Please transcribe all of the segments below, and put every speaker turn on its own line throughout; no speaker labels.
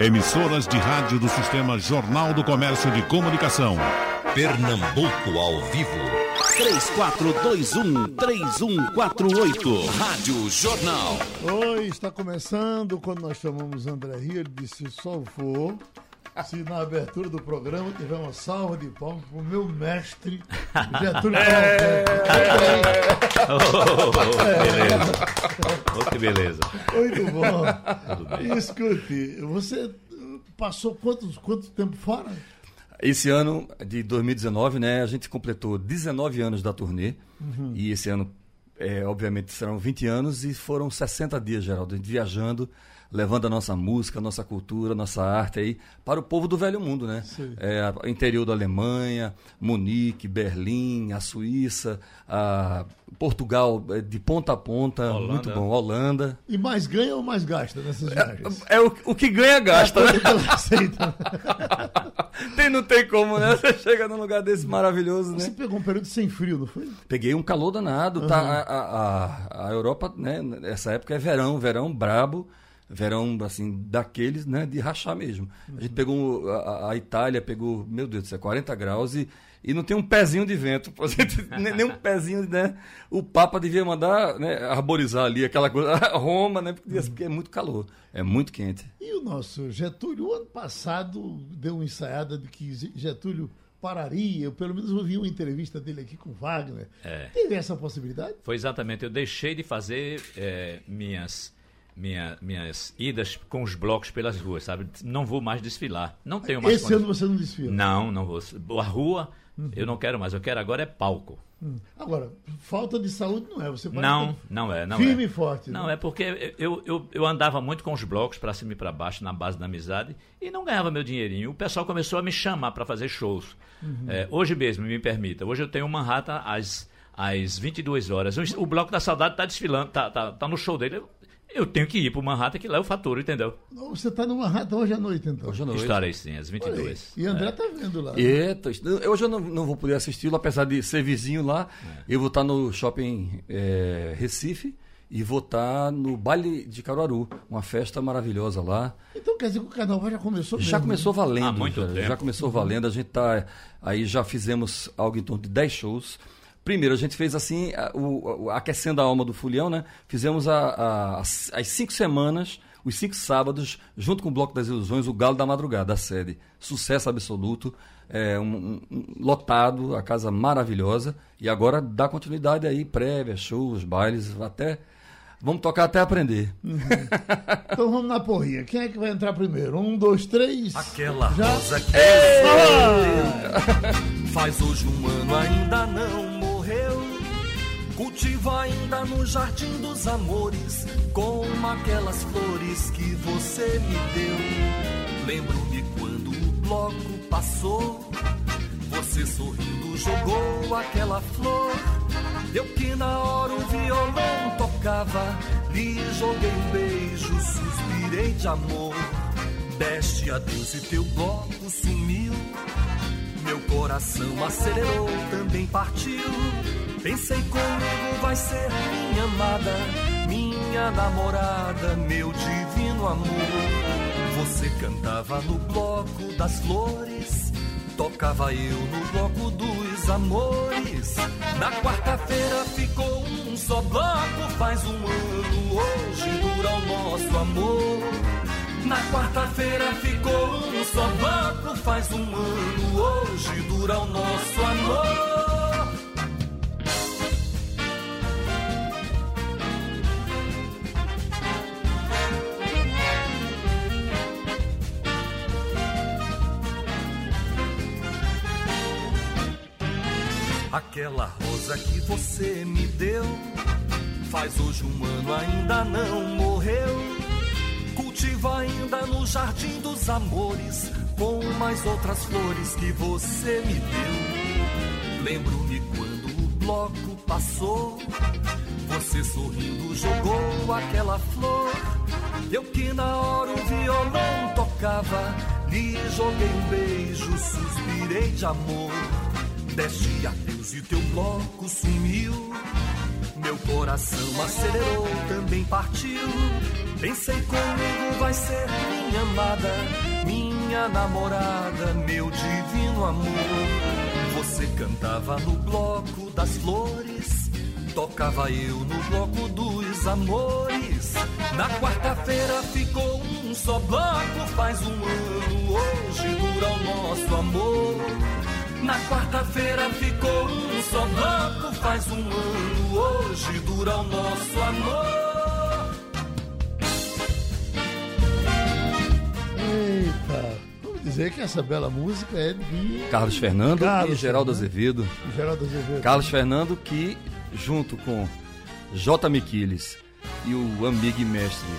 Emissoras de rádio do Sistema Jornal do Comércio de Comunicação.
Pernambuco ao vivo.
3421-3148.
Rádio Jornal.
Oi, está começando. Quando nós chamamos André Rio, ele disse: só vou se na abertura do programa tiver uma salva de palmas para o meu mestre, Getúlio
É.
Cavalcante.
Oh, que beleza.
Muito bom. Escute, você passou quantos, quanto tempo fora?
Esse ano de 2019, né, a gente completou 19 anos da turnê. E esse ano, é, obviamente, serão 20 anos e foram 60 dias, Geraldo, a gente viajando, levando a nossa música, a nossa cultura, a nossa arte aí para o povo do velho mundo, né? É, interior da Alemanha, Munique, Berlim, a Suíça, a Portugal, é, de ponta a ponta,
Holanda.
muito bom, Holanda.
E mais ganha ou mais gasta nessas viagens?
É o, o que ganha, gasta, né?
Aceita.
Tem, não tem como, né? Você chega num lugar desse maravilhoso, né?
Você pegou um período sem frio, não foi?
Peguei um calor danado, tá? A, a, a- Europa, né? Nessa época é verão, verão brabo, verão assim daqueles, né? De rachar mesmo. A gente pegou a, a Itália, pegou, meu Deus do céu, 40 graus e, e não tem um pezinho de vento, nem, nem um pezinho, né? O Papa devia mandar, né? Arborizar ali aquela coisa, Roma, né? Porque, porque é muito calor, é muito quente.
E o nosso Getúlio, o ano passado, deu uma ensaiada de que Getúlio pararia. Eu, pelo menos, ouvi uma entrevista dele aqui com Wagner.
É.
Teve essa possibilidade?
Foi exatamente. Eu deixei de fazer é, minhas, minha, minhas idas com os blocos pelas ruas, sabe? Não vou mais desfilar. Não tenho mais.
Esse ano você não desfila.
Não, não vou. A rua, eu não quero mais. Eu quero agora é palco.
Hum. Agora, falta de saúde não é. Você pode
Não, não é. Não
firme
é.
e forte.
Não,
né?
é porque eu, eu, eu andava muito com os blocos para cima e para baixo, na base da amizade, e não ganhava meu dinheirinho. O pessoal começou a me chamar para fazer shows. É, hoje mesmo, me permita, hoje eu tenho Manhattan às, às 22 horas. O, o Bloco da Saudade está desfilando, tá, tá, tá no show dele. Eu, eu tenho que ir para o Manhattan, que lá eu faturo, entendeu?
Você está numa rata hoje à noite, então.
Hoje à noite.
Estarei sim, às
Olha aí.
22.
E André
É.
está vendo lá.
Eita, hoje eu não, não vou poder assisti-lo, apesar de ser vizinho lá. Eu vou estar no shopping é, Recife e vou estar no baile de Caruaru, uma festa maravilhosa lá.
Então quer dizer que o carnaval já começou
Já
mesmo,
começou
né?
valendo.
Há muito
já,
tempo.
já começou valendo. A gente tá. Aí já fizemos algo em torno de 10 shows. Primeiro, a gente fez assim, a- o, o- aquecendo a alma do Fulião, né? Fizemos a- a- as, cinco semanas, os cinco sábados, junto com o Bloco das Ilusões, o Galo da Madrugada, a sede. Sucesso absoluto, é, um, um- lotado, a casa maravilhosa. E agora dá continuidade aí, prévia, shows, bailes, até. Vamos tocar até aprender.
Então vamos na porrinha. Quem é que vai entrar primeiro? Um, dois, três.
Aquela
Já?
rosa que faz hoje um ano ainda não. Cultiva ainda no jardim dos amores, como aquelas flores que você me deu. Lembro-me quando o bloco passou, você sorrindo jogou aquela flor. Eu que na hora o violão tocava, lhe joguei um beijo, suspirei de amor. Deste adeus e teu bloco sumiu. Meu coração acelerou, também partiu. Pensei comigo vai ser minha amada, minha namorada, meu divino amor. Você cantava no bloco das flores, tocava eu no bloco dos amores. Na quarta-feira ficou um só bloco, faz um ano, hoje dura o nosso amor. Na quarta-feira ficou um só bloco, faz um ano, hoje dura o nosso amor. Aquela rosa que você me deu faz hoje um ano ainda não morreu. Cultiva ainda no jardim dos amores com mais outras flores que você me deu. Lembro-me quando o bloco passou, você sorrindo jogou aquela flor. Eu que na hora o violão tocava, lhe joguei um beijo, suspirei de amor. Deste adeus e teu bloco sumiu. Meu coração acelerou, também partiu. Pensei comigo vai ser minha amada, minha namorada, meu divino amor. Você cantava no bloco das flores, tocava eu no bloco dos amores. Na quarta-feira ficou um só bloco, faz um ano, hoje dura o nosso amor. Na quarta-feira ficou um só bloco, faz um ano, hoje dura o nosso amor.
Eita, vamos dizer que essa bela música é de
Carlos Fernando
Carlos
e Geraldo
Fernando.
Azevedo.
Geraldo Azevedo.
Carlos Fernando que, junto com J. Miquiles e o amigo e mestre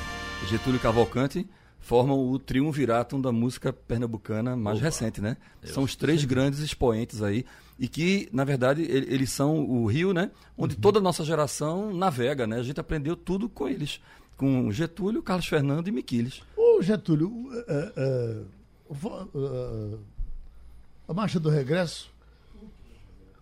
Getúlio Cavalcante, formam o triunviratum da música pernambucana mais recente, né? São os três grandes expoentes aí e que, na verdade, ele- eles são o rio, né? Onde toda a nossa geração navega, né? A gente aprendeu tudo com eles, com Getúlio, Carlos Fernando e Miquiles.
Ô, Getúlio, é, vo- é, a Marcha do Regresso,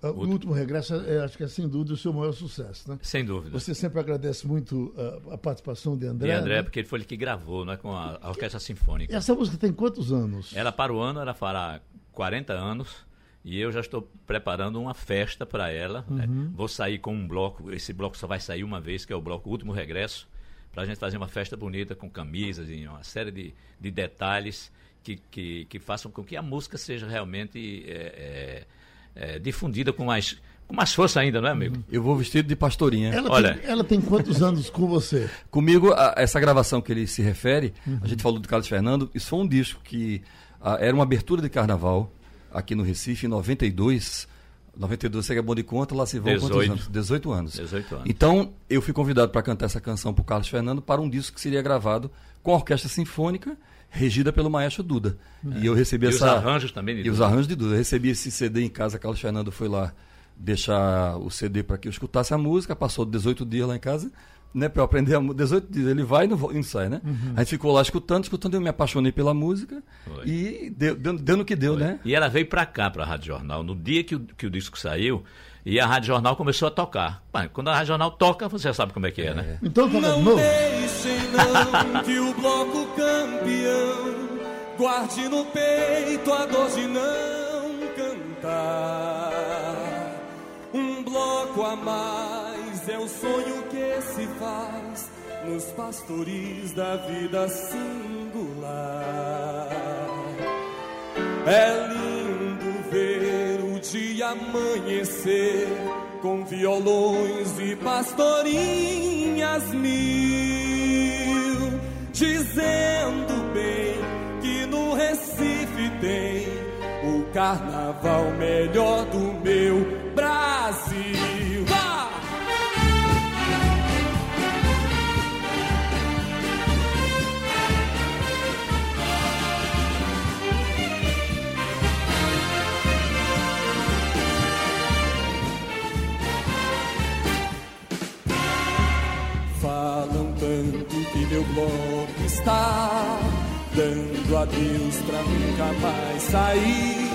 é, o último regresso, é, acho que é sem dúvida o seu maior sucesso, né?
Sem dúvida.
Você sempre agradece muito a, a participação de André.
E André,
né?
porque ele foi ele que gravou, né, com a, a Orquestra Sinfônica.
E essa música tem quantos anos?
Ela para o ano, ela fará 40 anos. E eu já estou preparando uma festa para ela. né? Vou sair com um bloco. Esse bloco só vai sair uma vez, que é o bloco Último Regresso. Para a gente fazer uma festa bonita com camisas e uma série de, de detalhes que, que, que façam com que a música seja realmente é, é, é, difundida com mais, com mais força ainda, não é, amigo?
Eu vou vestido de pastorinha.
Ela,
Olha.
tem, ela tem quantos anos com você?
Comigo, a- essa gravação que ele se refere, a gente falou do Carlos Fernando, isso foi um disco que ah, era uma abertura de carnaval aqui no Recife, em 92. 92, você que é bom de conta, lá se vão quantos
18.
anos? 18 anos.
18 anos.
Então, eu fui convidado para cantar essa canção para o Carlos Fernando para um disco que seria gravado com a orquestra sinfônica, regida pelo maestro Duda. E eu recebi
É. E os
essa.
arranjos também
E os
Duda.
arranjos de Duda. Eu recebi esse CD em casa, Carlos Fernando foi lá deixar o CD para que eu escutasse a música, passou 18 dias lá em casa, né, para eu aprender a música. 18 dias, ele vai e não, e sai, né? A gente ficou lá escutando, escutando, eu me apaixonei pela música e deu, deu, deu no que deu, né?
E ela veio pra cá, pra Rádio Jornal, no dia que o, que o disco saiu, e a Rádio Jornal começou a tocar. Pá, quando a Rádio Jornal toca, você já sabe como é que é, né?
Então toca de
Não
novo.
deixem não que o bloco campeão guarde no peito a dor de não cantar. Um bloco a mais é o sonho que se faz nos pastoris da vida singular. É lindo dia amanhecer com violões e pastorinhas mil, dizendo bem que no Recife tem o carnaval melhor do meu Brasil. Meu bloco está dando adeus pra nunca mais sair.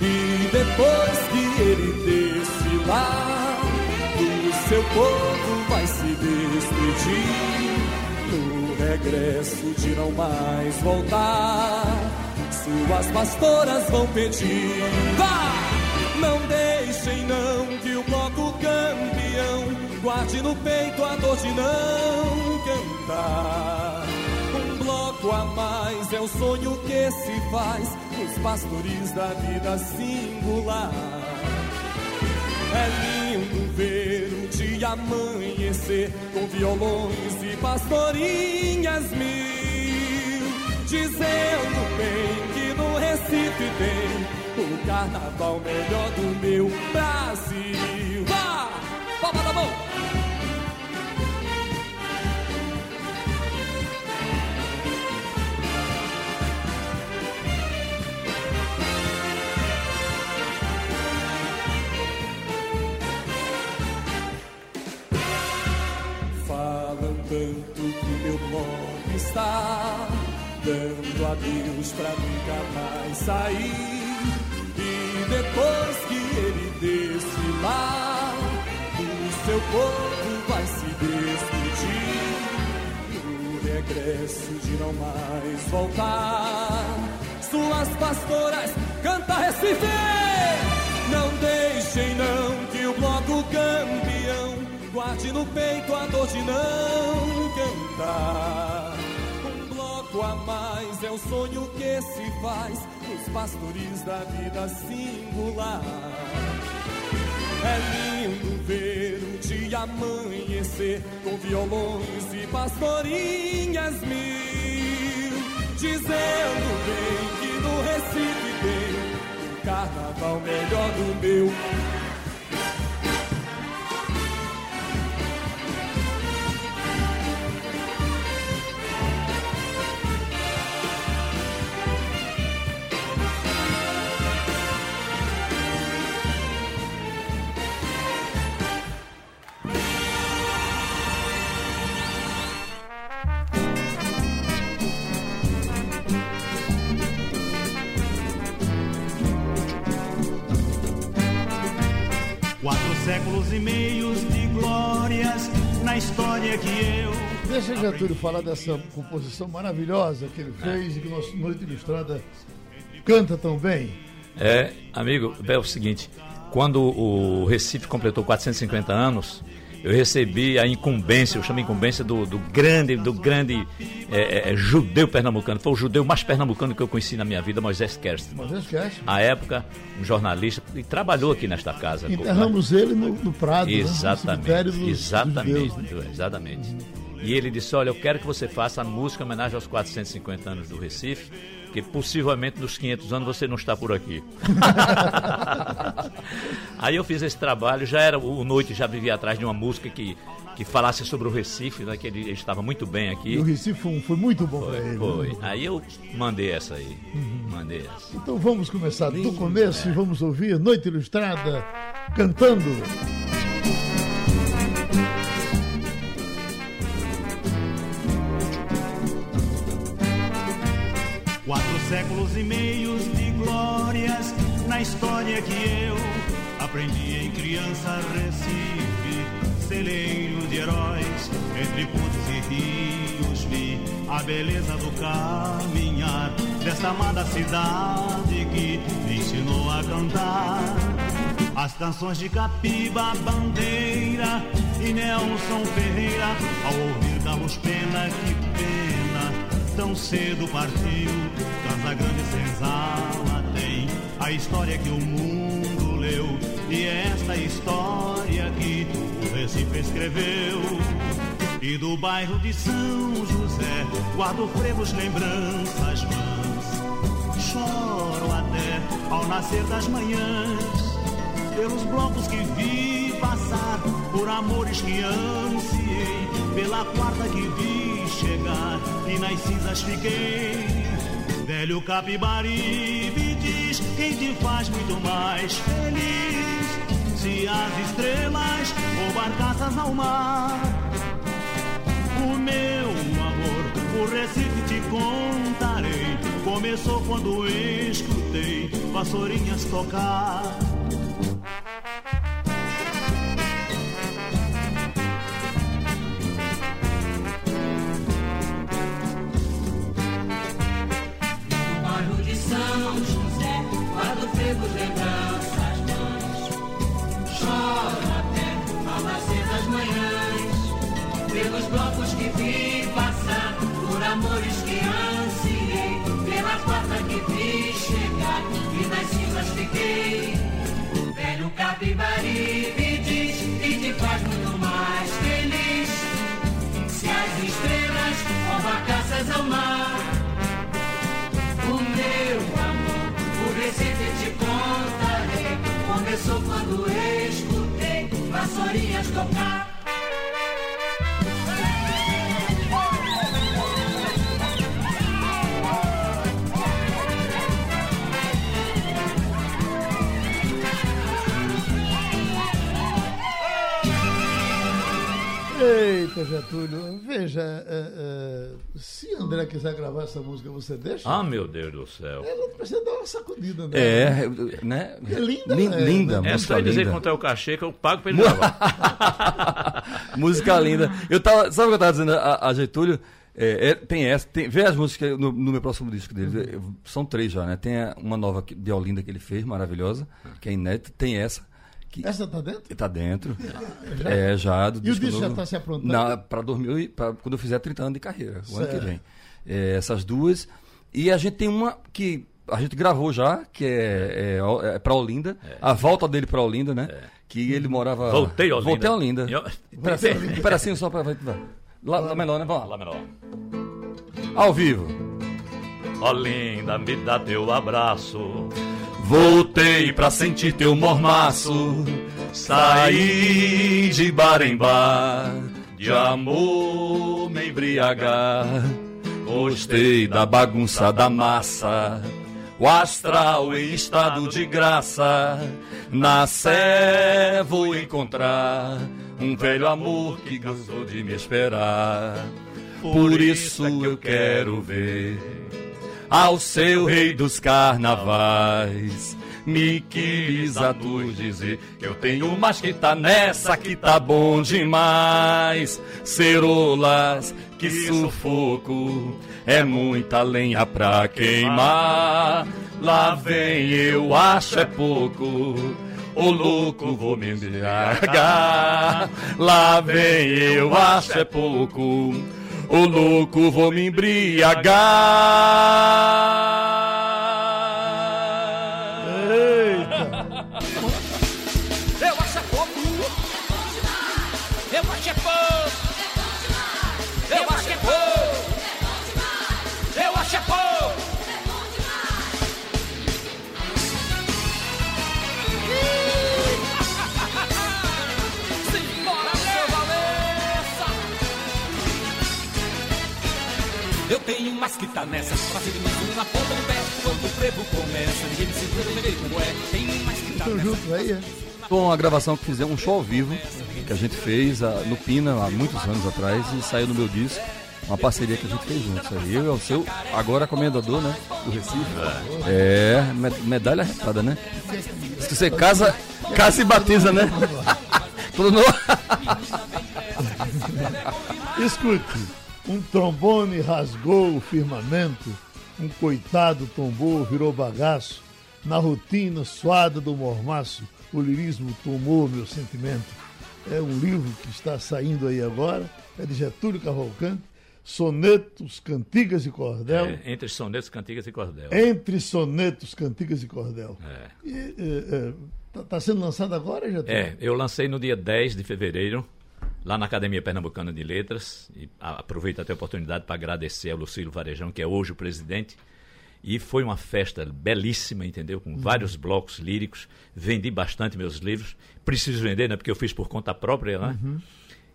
E depois que ele desfilar, do seu povo vai se despedir. No regresso de não mais voltar, suas pastoras vão pedir. Vá! Não deixem não que o bloco campeão guarde no peito a dor de não Um bloco a mais é o sonho que se faz nos pastoris da vida singular. É lindo ver o dia amanhecer com violões e pastorinhas mil, dizendo bem que no Recife tem o carnaval melhor do meu Brasil. Vá! Palma da mão! Está dando adeus pra nunca mais sair. E depois que ele desfilar, o seu povo vai se despedir. No regresso de não mais voltar. Suas pastoras canta Recife. Não deixem não que o bloco campeão guarde no peito a dor de não cantar. A mais é o sonho que se faz nos pastores da vida singular. É lindo ver um dia amanhecer com violões e pastorinhas mil, dizendo bem que no Recife tem um carnaval melhor do meu.
Séculos e meios de glórias na história que eu.
Deixa Getúlio falar dessa composição maravilhosa que ele fez e que nossa Noite Ilustrada canta tão bem.
É, amigo, é o seguinte, quando o Recife completou 450 anos, eu recebi a incumbência, eu chamo incumbência do, do grande, do grande é, é, judeu pernambucano. Foi o judeu mais pernambucano que eu conheci na minha vida, Moisés Kerst.
Moisés Kerst.
À época, um jornalista, e trabalhou aqui nesta casa.
Enterramos ele no, no Prado,
exatamente,
né? no
exatamente,
judeus, né?
exatamente. E ele disse, olha, eu quero que você faça a música em homenagem aos 450 anos do Recife, que possivelmente nos 500 anos você não está por aqui. Aí eu fiz esse trabalho, já era o Noite, já vivia atrás de uma música que, que falasse sobre o Recife, né, que ele, ele estava muito bem aqui.
E o Recife foi, foi muito bom para ele.
Foi.
né?
Aí eu mandei essa aí. Mandei essa.
Então vamos começar do começo e vamos ouvir Noite Ilustrada cantando.
Séculos e meios de glórias na história que eu aprendi em criança Recife, celeiro de heróis, entre pontes e rios vi a beleza do caminhar desta amada cidade que me ensinou a cantar. As canções de Capiba, Bandeira e Nelson Ferreira, ao ouvir Carlos Pena, que pena tão cedo partiu. Casa Grande Senzala tem a história que o mundo leu. E é esta história que o Recife escreveu. E do bairro de São José, guardo frevos lembranças vãs. Choro até ao nascer das manhãs, pelos blocos que vi passar, por amores que ansiei, pela quarta que vi chegar e nas cinzas fiquei. Velho Capibari me diz quem te faz muito mais feliz. Se as estrelas ou barcaças ao mar. O meu amor, o Recife te contarei. Começou quando escutei vassourinhas tocar.
Velho Capibari me diz que te faz muito mais feliz. Se as estrelas ou barcaças ao mar. O meu amor, o Recife te contarei. Começou quando escutei vassourinhas tocar.
Eita, Getúlio, veja, é, é, se André quiser gravar essa música, você deixa?
Ah, meu Deus do céu.
Ela precisa dar uma sacudida, né?
É, né?
É linda,
Lin-
né?
linda,
É
música
só ele dizer quanto é o cachê que eu pago pra ele gravar.
música linda. Eu tava, sabe o que eu tava dizendo a, a Getúlio? É, é, tem essa, tem, vê as músicas no, no meu próximo disco dele. é, São três já, né? Tem a- uma nova de Olinda que ele fez, maravilhosa, que é inédita. Tem essa, que
Essa tá dentro?
tá dentro. É, já. Do
E o disco já
novo.
tá se aprontando?
Na, pra 2000, e- pra, quando eu fizer 30 anos de carreira, o ano que
Certo.
vem. É, essas duas. E a gente tem uma que a gente gravou já, que é, é, é pra Olinda. A volta dele pra Olinda, né? Que ele morava.
Voltei a Olinda.
Voltei a Olinda.
Eu-
Um pedacinho, só vai. Lá, lá menor, né? Vamos lá.
Lá menor.
Ao vivo.
Ó linda, me dá teu abraço.
Voltei pra sentir teu mormaço. Saí de bar em bar. De amor me embriagar. Gostei da bagunça da massa. O astral em estado de graça. Na sé vou encontrar um velho amor que cansou de me esperar. Por isso eu quero ver ao seu rei dos carnavais. Me quis a tu dizer que eu tenho mais que tá nessa que tá bom demais. Cerolas, que sufoco, é muita lenha pra queimar. Lá vem eu acho é pouco. Ô louco, vou me embriagar. Lá vem eu acho é pouco. Ô louco, vou me embriagar.
Mais que tá nessa, fazer mesmo na ponta do pé. Quando o frevo começa, ninguém me segura, eu verei como é. Tenho mais que tá nessa.
juntos aí, é?
Foi uma gravação que fizemos, um show ao vivo, que a gente fez ah, no Pina há muitos anos atrás e saiu no meu disco. Uma parceria que a gente fez juntos aí. Eu e o seu, agora comendador, né? Do Recife. É, me- medalha retada, né? Diz que você casa, casa e batiza, né? Tudo no...
Escute, um trombone rasgou o firmamento, um coitado tombou, virou bagaço, na rotina suada do mormaço, o lirismo tomou meu sentimento. É um livro que está saindo aí agora, é de Getúlio Cavalcante, Sonetos, Cantigas e Cordel.
É, entre sonetos, cantigas e cordel.
Entre sonetos, cantigas e cordel.
É.
Está sendo lançado agora, Getúlio?
É, eu lancei no dia 10 de fevereiro, lá na Academia Pernambucana de Letras, e aproveito até a oportunidade para agradecer ao Lucílio Varejão, que é hoje o presidente, e foi uma festa belíssima, entendeu? Com vários blocos líricos, vendi bastante meus livros, preciso vender, né? Porque eu fiz por conta própria, né?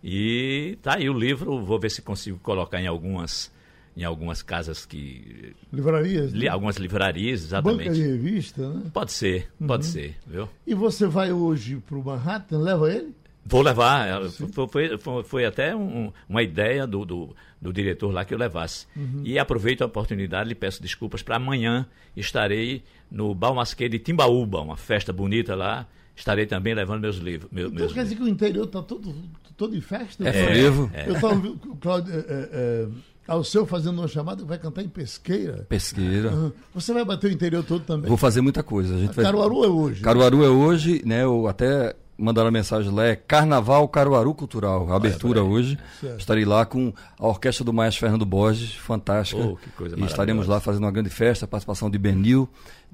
E tá aí o livro, vou ver se consigo colocar em algumas, em algumas casas que...
Livrarias?
li-
né?
algumas livrarias,
Banca
exatamente.
de revista, né?
Pode ser, pode ser, viu?
E você vai hoje para o Manhattan, leva ele?
Vou levar. ela- Foi, foi- foi- até um- uma ideia do, do, do diretor lá que eu levasse. E aproveito a oportunidade e peço desculpas para amanhã. Estarei no Balmasquê de Timbaúba, uma festa bonita lá. Estarei também levando meus livros. Meus,
Então
meus
quer dizer que o interior está todo, todo em festa?
É
Eu-
frevo.
Eu estava ouvindo o Cláudio é, é, é, ao seu fazendo uma chamada, vai cantar em pesqueira.
Pesqueira.
Aham. Você vai bater o interior todo também?
Vou fazer muita coisa. A gente vai...
Caruaru é hoje.
Caruaru é hoje, né? Eu até mandaram a mensagem lá, é Carnaval Caruaru Cultural, a abertura hoje.
Certo.
Estarei lá com a orquestra do maestro Fernando Borges, fantástica.
Oh, que coisa
e estaremos lá fazendo uma grande festa, participação de Benil.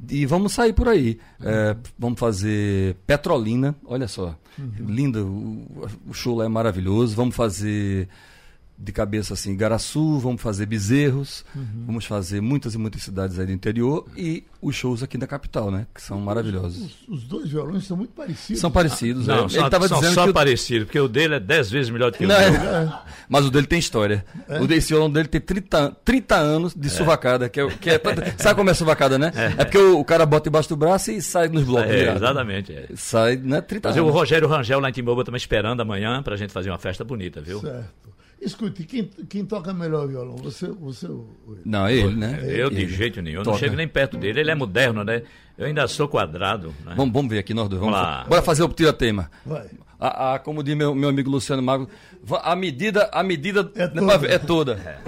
E vamos sair por aí. É, vamos fazer Petrolina, olha só. Linda, o, o show lá é maravilhoso. Vamos fazer de cabeça assim, Garaçu, vamos fazer Bezerros, vamos fazer muitas e muitas cidades aí do interior e os shows aqui da capital, né? Que são maravilhosos.
Os, os dois violões são muito parecidos.
São parecidos.
Não,
é.
só,
Ele estava
são
dizendo
só
que o-
parecido, porque o dele é 10 vezes melhor do que
Não,
o meu.
é. Mas o dele tem história. O desse violão dele tem 30, an- 30 anos de suvacada. Que é, o- que é- sabe como é suvacada, né? É, porque o, o cara bota embaixo do braço e sai nos blocos.
É, exatamente. É.
Sai, né? 30
Fazer o
anos.
Rogério Rangel lá em Timbaúba também esperando amanhã pra gente fazer uma festa bonita, viu?
Certo. Escute, quem, quem toca melhor violão? Você, você ou ele?
Não, é ele, né?
Eu de
Ele.
jeito nenhum, eu
Toca.
não chego nem perto dele. Ele é moderno, né? Eu ainda sou quadrado. Né?
Vamos, vamos ver aqui, nós dois. Vamos,
lá.
Bora fazer o tira-tema.
Vai.
A, a- como diz meu, meu amigo Luciano Mago, a medida, a medida
É
né,
toda.
é toda.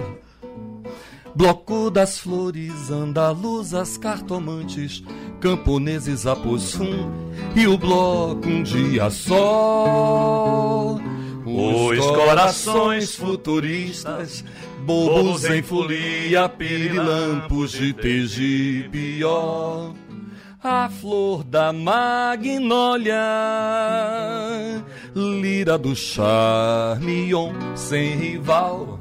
Bloco das flores, andaluzas, cartomantes, camponeses rum e o bloco um dia só. Os corações futuristas, bobos em folia, pirilampos de Tegipió. A flor da magnólia, lira do charmion sem rival.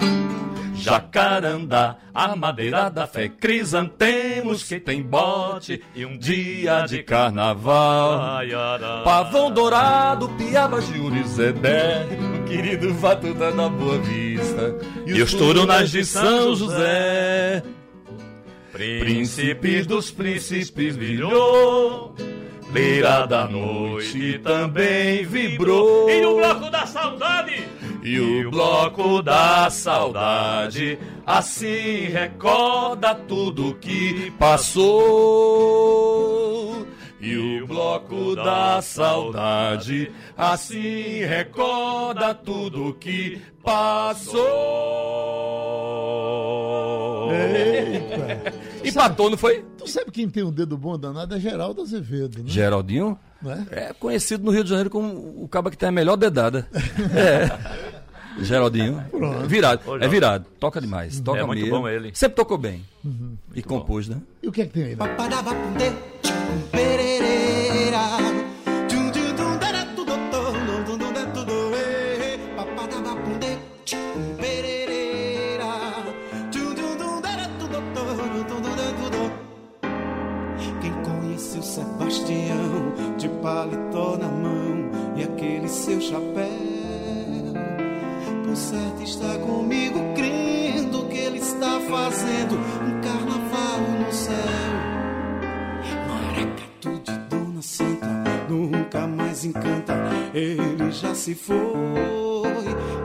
Jacarandá, a madeira da fé, crisantemos que tem bote e um dia de carnaval. Pavão dourado, piaba de Urizedé, o querido Vatuta da Boa Vista e os turunas de São José. Príncipes dos príncipes brilhou, lira da noite também vibrou.
E o bloco da saudade?
E o bloco da saudade assim recorda tudo que passou. E o bloco da saudade assim recorda tudo que passou.
Eita.
Empatou, não foi?
Tu sabe quem tem um dedo bom danado? É Geraldo Azevedo, né?
Geraldinho?
É?
É conhecido no Rio de Janeiro como o cabo que tem a melhor dedada. É. Geraldinho. Virado. É virado. Toca demais. Toca
É muito
mesmo.
bom ele.
Sempre tocou bem. E compôs, né?
E o que é que tem aí? né?
Se foi.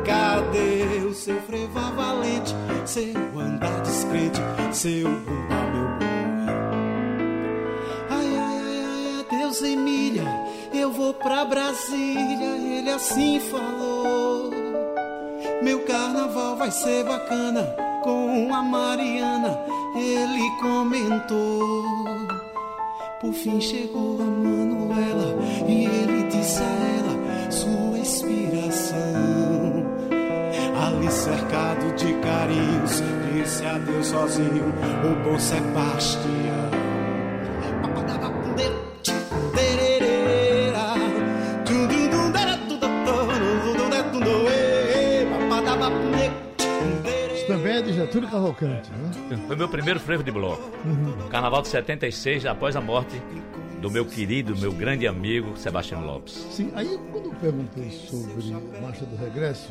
Cadê o seu frevar valente, seu andar descrente, seu bumba meu boi? Ai, ai, ai, ai, adeus Emília, eu vou pra Brasília, ele assim falou. Meu carnaval vai ser bacana com a Mariana, ele comentou. Por fim chegou a Manuela e ele disse a ela sua inspiração. Ali cercado de carinhos, disse adeus sozinho o bom Sebastião.
Também é de Getúlio Cavalcante, né?
Foi meu primeiro frevo de bloco. Carnaval de 76, após a morte do meu querido, meu grande amigo Sebastião Lopes.
Sim, aí quando eu perguntei sobre Marcha do Regresso,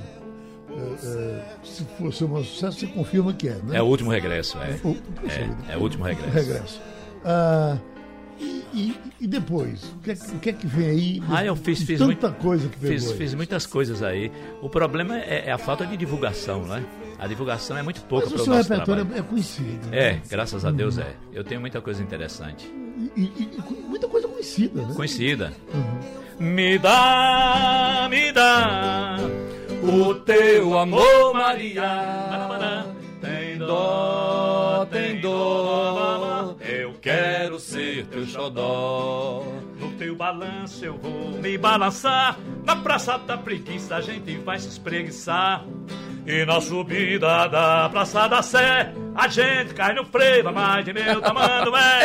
é, é, se fosse um sucesso, você confirma que é, né?
É o último regresso, é.
O- puxa vida.
É, é o último regresso.
regresso. Ah, e, e- e depois? O que, é, que- o que é que vem aí?
Ah, eu fiz, fiz
Tanta
muito-
coisa que pegou
fiz,
aí.
fiz muitas coisas aí. O problema é, é a falta de divulgação, né? A divulgação é muito pouca para
o seu
nosso
repertório
trabalho.
é conhecido. né?
É, graças a Deus é. Eu tenho muita coisa interessante.
E, e- e muita coisa conhecida, né?
Conhecida. Me dá, me dá o teu amor, Maria. Xodó. No teu balanço eu vou me balançar. Na praça da preguiça a gente vai se espreguiçar. E na subida da Praça da Sé, a gente cai no freio, mais de meu tamanho é.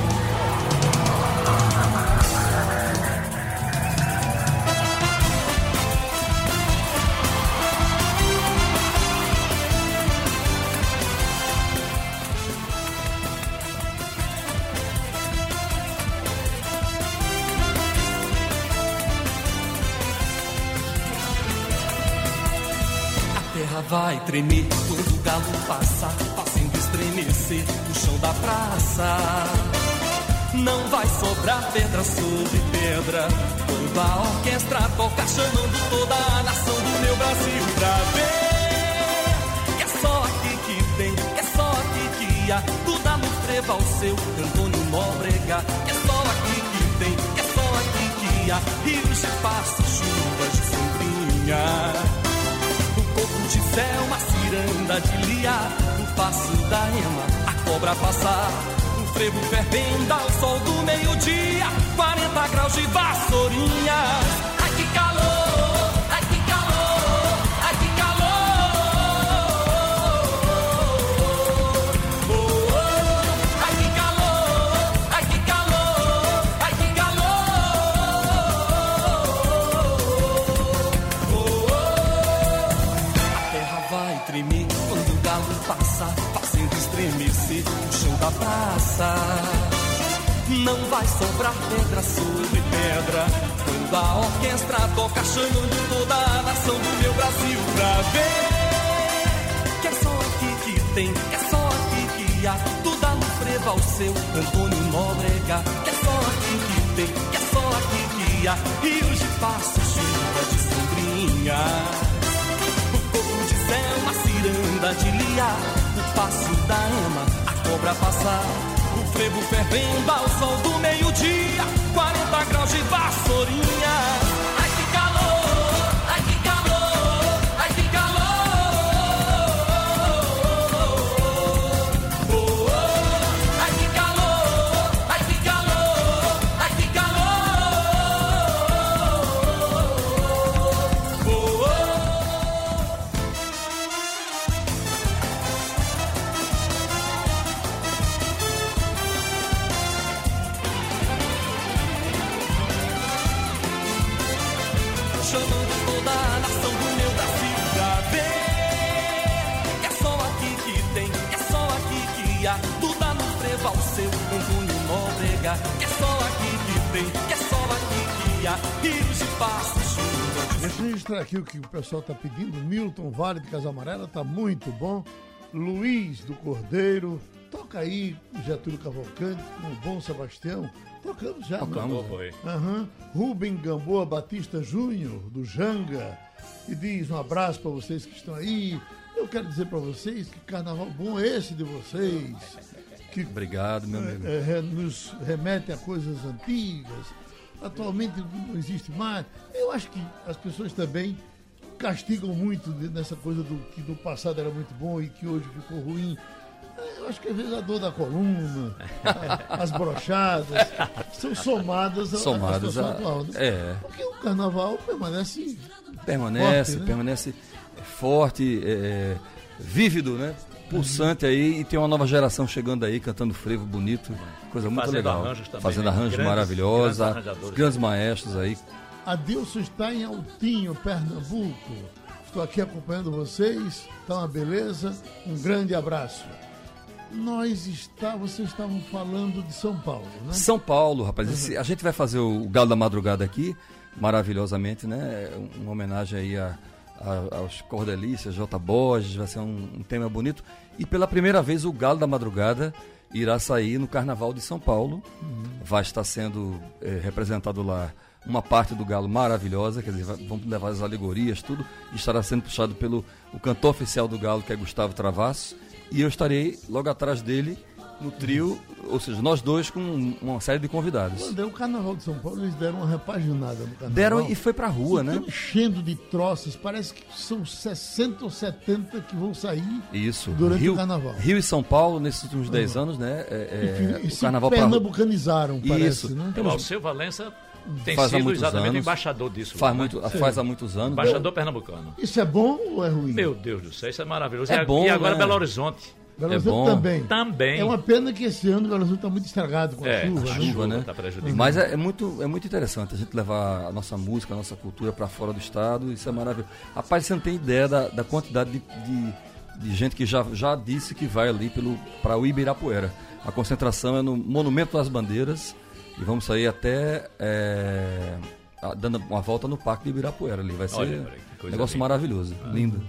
tremer quando o galo passar, fazendo estremecer o chão da praça. Não vai sobrar pedra sobre pedra quando a orquestra tocar, chamando toda a nação do meu Brasil pra ver. Que é só aqui que tem, que é só aqui que há, tudo a treva ao seu Antônio Nóbrega. Que é só aqui que tem, que é só aqui que há, rios de passa, chuvas de sombrinha.
De céu, uma ciranda de liar, o passo da ema, a cobra passar, o frevo fervendo ao sol do meio-dia, 40 graus de vassourinha. Fazendo estremecer o chão da praça. Não vai sobrar pedra sobre pedra quando a orquestra toca chamando toda a nação do meu Brasil pra ver. Que é só aqui que tem, que é só aqui que há tudo a no frevo ao seu Antônio Nóbrega. Que é só aqui que tem, que é só aqui que há rios de passo, chuva de sombrinha. O corpo de céu, uma ciranda de liar, passo da ama, a cobra passar. O frevo fervendo ao sol do meio-dia, 40 graus de vassourinha. Aqui
o que o pessoal está pedindo. Milton Vale de Casa Amarela tá muito bom. Luiz do Cordeiro. Toca aí o Getúlio Cavalcante com o Bom Sebastião. Tocamos já,
Tocamos.
né?
Foi.
Aham. Rubem Gamboa Batista Júnior, do Janga. E diz um abraço para vocês que estão aí. Eu quero dizer para vocês que carnaval bom é esse de vocês. Que
Obrigado, meu amigo.
é, re- nos remete a coisas antigas. Atualmente não existe mais. Eu acho que as pessoas também castigam muito nessa coisa do que no passado era muito bom e que hoje ficou ruim. Eu acho que às vezes a dor da coluna, as brochadas, são somadas à, à
Somadas a-
atual. né?
é.
Porque o carnaval permanece
Permanece,
Forte, né?
permanece forte, é, vívido, né? Pulsante aí e tem uma nova geração chegando aí cantando frevo bonito, coisa muito
Fazendo
legal.
arranjos também,
Fazendo
né?
arranjos
Grandes-
maravilhosos,
grandes
grandes maestros aí.
Adilson está em Altinho, Pernambuco. Estou aqui acompanhando vocês. Está uma beleza. Um grande abraço. Nós está, vocês estavam falando de São Paulo, né?
São Paulo, rapaz. esse- a gente vai fazer o Galo da Madrugada aqui, maravilhosamente, né? Uma homenagem aí a, a- aos Cordelícias, J. Borges, vai ser um, um tema bonito. E pela primeira vez o Galo da Madrugada irá sair no Carnaval de São Paulo. Vai estar sendo eh, representado lá uma parte do Galo maravilhosa, quer dizer, vamos levar as alegorias, tudo. Estará sendo puxado pelo o cantor oficial do Galo, que é Gustavo Travasso. E eu estarei logo atrás dele no trio, ou seja, nós dois com uma série de convidados.
Quando é o Carnaval de São Paulo, eles deram uma repaginada no Carnaval.
Deram e foi pra rua, né?
Estão enchendo de troças. Parece que são 60 ou 70 que vão sair
Isso.
durante
Rio,
o Carnaval.
Rio e São Paulo, nesses últimos 10 anos, né? É, é,
e
o
se
carnaval pra
pernambucanizaram, parece,
Isso.
né?
O Alceu Valença tem
Faz há
sido
muitos
exatamente
anos.
embaixador disso.
Faz, muito,
né?
faz há muitos anos.
Embaixador pernambucano.
Isso é bom ou é ruim?
Meu Deus do céu, isso é maravilhoso.
É
e,
bom,
e agora
né?
Belo Horizonte.
Belo
é
Horizonte
bom.
também.
Também.
É uma pena que esse ano o Belo Horizonte está muito estragado com a
É,
chuva,
a
né?
chuva,
chuva
né?
tá prejudicando.
Mas é, é muito, é muito interessante a gente levar a nossa música, a nossa cultura para fora do estado. Isso é maravilhoso. Rapaz, você não tem ideia da, da quantidade de, de, de gente que já, já disse que vai ali para o Ibirapuera. A concentração é no Monumento das Bandeiras e vamos sair até é, a- dando uma volta no Parque de Ibirapuera ali. Vai ser
Olha,
um negócio maravilhoso, lindo.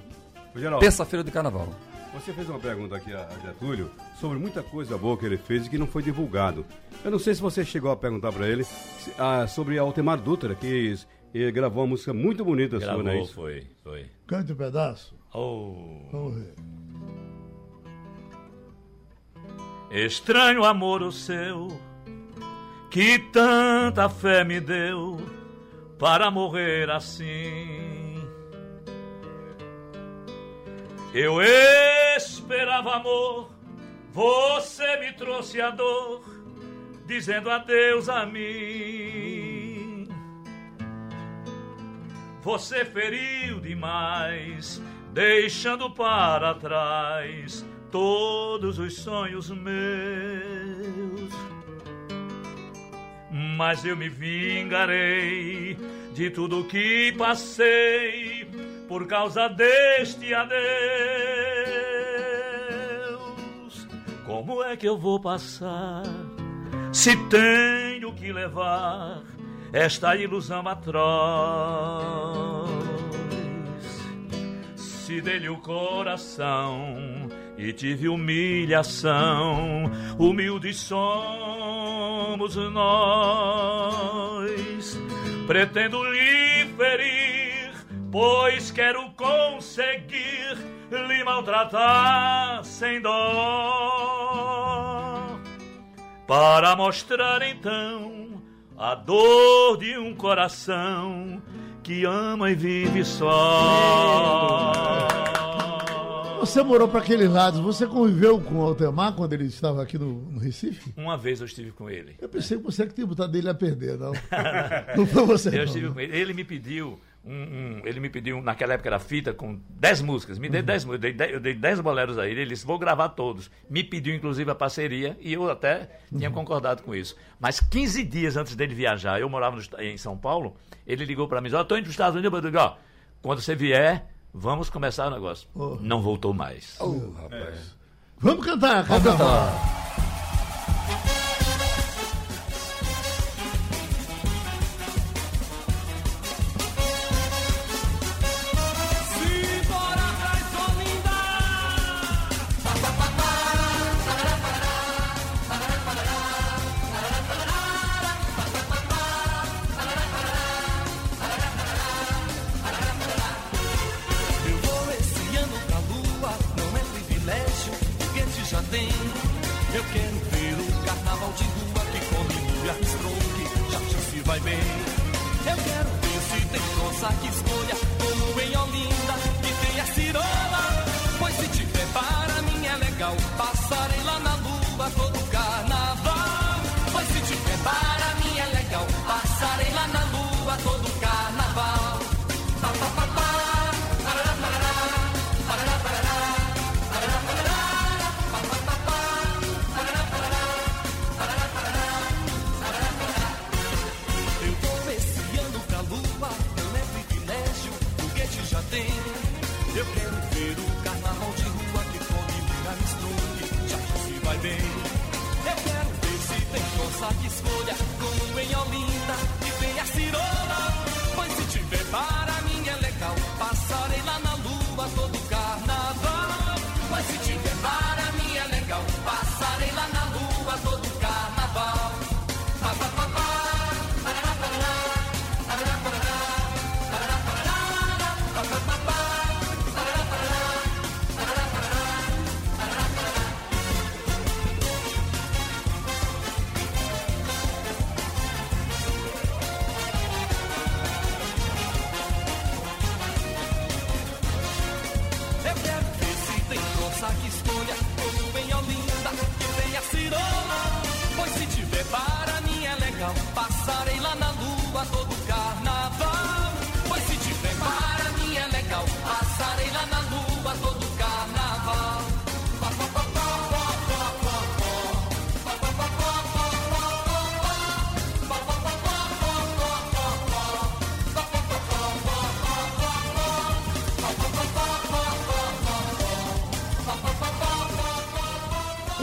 Ô, Geraldo,
Terça-feira de carnaval.
Você fez uma pergunta aqui a a Getúlio sobre muita coisa boa que ele fez e que não foi divulgado. Eu não sei se você chegou a perguntar para ele se- ah, sobre Altemar Dutra, que ele gravou uma música muito bonita sua, não é
Gravou,
isso?
foi, foi.
Cante um pedaço.
Oh.
Vamos ver.
Estranho amor o seu, que tanta fé me deu para morrer assim. Eu esperava amor, você me trouxe a dor, dizendo adeus a mim. Você feriu demais, deixando para trás todos os sonhos meus. Mas eu me vingarei de tudo que passei por causa deste adeus. Como é que eu vou passar se tenho que levar esta ilusão atroz? Se dele o coração e tive humilhação, humildes somos nós. Pretendo lhe ferir, pois quero conseguir lhe maltratar sem dó. Para mostrar então a dor de um coração que ama e vive só.
Você morou para aqueles lados, você conviveu com o Altemar quando ele estava aqui no, no Recife?
Uma vez eu estive com ele.
Eu pensei que você que tinha botado ele a perder, não. não foi você.
Eu
não,
estive
né?
com ele. Ele me pediu. Um, um- ele me pediu, naquela época era fita com 10 músicas. Me dei 10 músicas, eu dei dez- eu dei 10 boleros a ele. Ele disse: vou gravar todos. Me pediu, inclusive, a parceria e eu até tinha concordado com isso. Mas 15 dias antes dele viajar, eu morava no em São Paulo, ele ligou para mim: Ó, estou indo para os Estados Unidos. Eu digo: ó, quando você vier, vamos começar o negócio. Não voltou mais.
Vamos cantar,
Vamos cantar.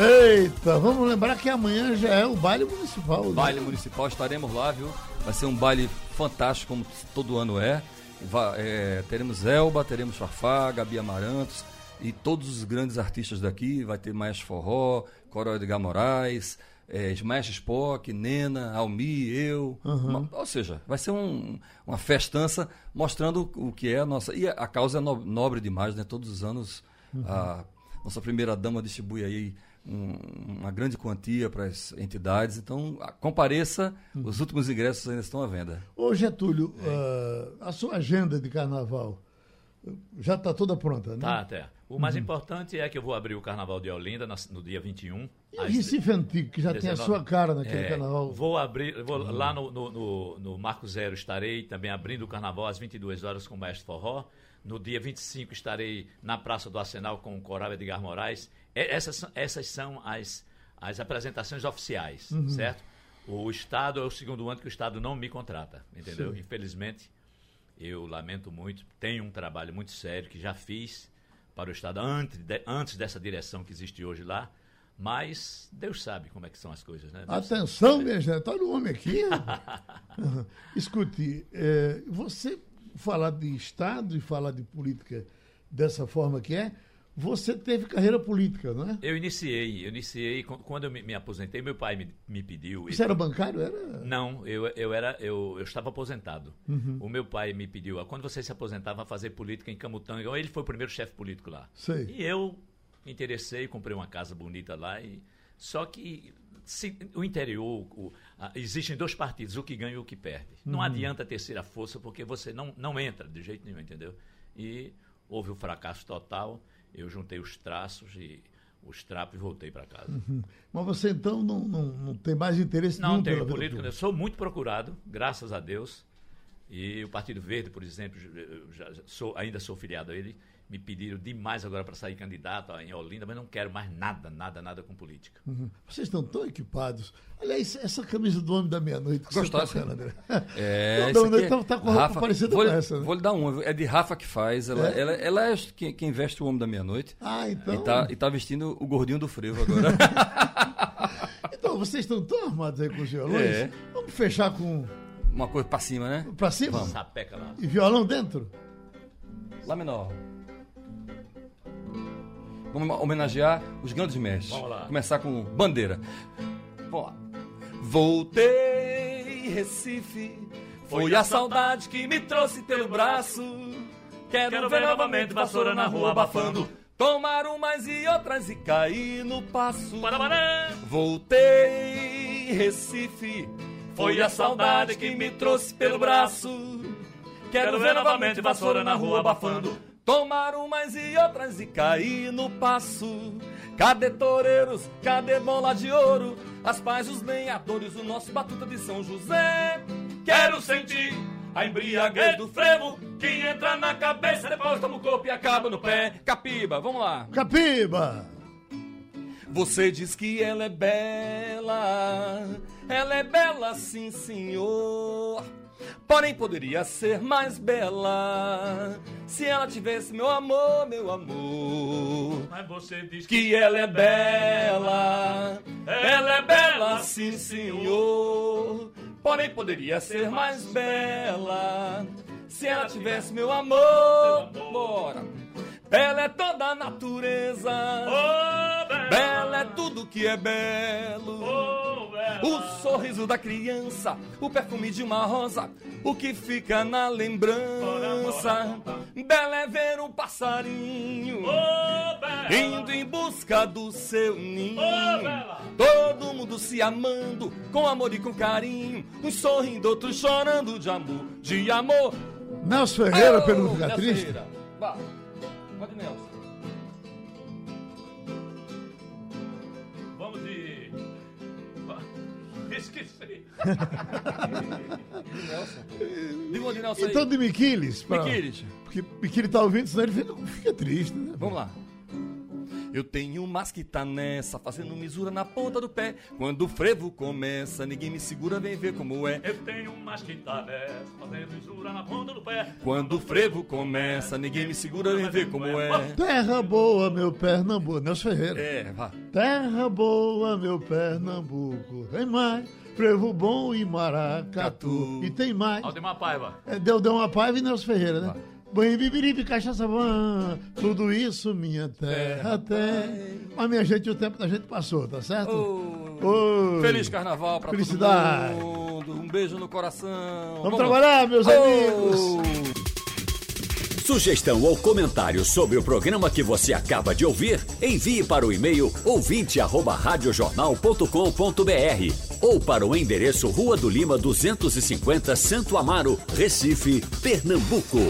Eita, vamos lembrar que amanhã já é o baile municipal. né?
Baile municipal, estaremos lá, viu? Vai ser um baile fantástico, como todo ano é. Va- é, teremos Elba, teremos Farfá, Gabi Amarantos e todos os grandes artistas daqui. Vai ter Maestro Forró, Coral Edgar Moraes, é, Maestro Spock, Nena, Almi, eu. Uma- ou seja, vai ser um- uma festança mostrando o que é a nossa. E a, causa é no- nobre demais, né? Todos os anos a nossa primeira dama distribui aí um- uma grande quantia para as entidades. Então, a- compareça, os últimos ingressos ainda estão à venda.
Ô Getúlio, ah, a sua agenda de carnaval já está toda pronta, né?
Tá, até. O mais importante é que eu vou abrir o Carnaval de Olinda na- no dia 21.
E o
às
Recife Antigo, que já tem a
19.
sua cara naquele
É,
carnaval.
Vou abrir, vou lá no, no, no, no Marco Zero estarei também abrindo o carnaval às 22 horas com o Mestre Forró. No dia 25 estarei na Praça do Arsenal com o Coral Edgar Moraes. E- Essas, são- essas são as, as apresentações oficiais,
Uhum.
certo? O Estado é o segundo ano que o Estado não me contrata, entendeu?
Sim.
Infelizmente, eu lamento muito. Tenho um trabalho muito sério que já fiz para o Estado antes, de- antes dessa direção que existe hoje lá. Mas Deus sabe como é que são as coisas, né? Deus sabe.
Atenção, minha gente, olha o homem aqui. Escute, é, você falar de Estado e falar de política dessa forma que é, você teve carreira política, não é?
Eu iniciei, eu iniciei qu- quando eu me, me aposentei, meu pai me, me pediu.
Você era bancário? Era?
Não, eu, eu era eu, eu estava aposentado.
Uhum.
O meu pai me pediu, "Ah, quando você se aposentar, vai fazer política em Camutanga. Ele foi o primeiro chefe político lá.
Sei.
E eu me interessei, comprei uma casa bonita lá e só que se- o interior, o- a- existem dois partidos, o que ganha e o que perde. Não
Uhum.
adianta terceira força porque você não, não entra de jeito nenhum, entendeu? E houve o fracasso total. Eu juntei os traços e os trapos e voltei para casa.
Uhum. Mas você então não, não, não tem mais interesse
Não
nenhum
tenho político, eu sou muito procurado, graças a Deus. E o Partido Verde, por exemplo, já sou, ainda sou filiado a ele. Me pediram demais agora para sair candidato em Olinda, mas não quero mais nada, nada, nada com política.
Uhum. Vocês estão tão equipados. Aliás, essa camisa do Homem da Meia-Noite que
Gostou,
você tá vendo, André?
É,
Não, não,
aqui
tá, tá com a roupa
Rafa,
parecida
vou,
com essa. né?
Vou lhe dar uma. É de Rafa que faz. Ela
É?
é, ela, ela é quem, quem veste o Homem da Meia-Noite.
Ah, então.
E tá, e tá vestindo o gordinho do frevo agora.
Então, vocês estão tão armados aí com os violões.
É.
Vamos fechar com.
uma coisa pra cima, né?
Pra cima?
Vamos.
Sapeca lá.
E violão dentro?
Lá menor. Vamos homenagear os grandes mestres.
Vamos lá.
Começar com bandeira. Vamos lá. Voltei, Recife. Foi a saudade que me trouxe pelo braço. Quero, ver novamente vassoura na rua abafando. Tomar umas e outras e cair no passo. Voltei, Recife. Foi a saudade que me trouxe pelo braço. Quero ver novamente vassoura na rua abafando. Tomar umas e outras e cair no passo. Cadê toureiros? Cadê bola de ouro? As pais, os lenhadores, o nosso batuta de São José. Quero sentir a embriaguez do frevo que entra na cabeça, depois toma o corpo e acaba no pé. Capiba, vamos lá.
Capiba!
Você diz que ela é bela, ela é bela sim, senhor. Porém, poderia ser mais bela se ela tivesse meu amor, meu amor.
Mas você diz
Que ela é bela, ela é bela sim, senhor. Porém, poderia ser mais bela se ela tivesse meu amor. Bora. Bela é toda a natureza. Bela é tudo que é belo. O sorriso da criança, o perfume de uma rosa, o que fica na lembrança. Bela é ver um passarinho indo em busca do seu ninho. Todo mundo se amando, com amor e com carinho. Uns sorrindo, outros chorando de amor, de amor.
Nelson Ferreira,
Oh,
não ficar
Nelson
triste.
Ferreira. Vá. Pode, Nelson.
Esqueci.
De onde, Nelson?
Então de Miquiles. pra-
Miquiles.
Porque Miquiles tá ouvindo, senão ele fica, fica triste, né?
Vamos lá. Eu tenho mas que tá nessa, fazendo misura na ponta do pé. Quando o frevo começa, ninguém me segura, vem ver como é.
Eu tenho um masquita dessa, fazendo isura na ponta do pé.
Quando o frevo começa, ninguém me segura, vem ver como é.
Terra boa, meu Pernambuco. Nelson Ferreira.
É, vá.
Terra boa, meu Pernambuco. Tem mais. Frevo bom e maracatu. E tem mais.
Aldemar Paiva.
É, deu, deu uma paiva e Nelson Ferreira, né? Banho, bibiribe, cachaça, van, tudo isso minha terra tem. Mas, minha gente, o tempo da gente passou, tá certo? Oi.
Feliz carnaval pra
Felicidade.
todo mundo. Um beijo no coração.
Vamos trabalhar, meus amigos.
Sugestão ou comentário sobre o programa que você acaba de ouvir, envie para o e-mail ouvinte@radiojornal.com.br ou para o endereço Rua do Lima 250, Santo Amaro, Recife, Pernambuco.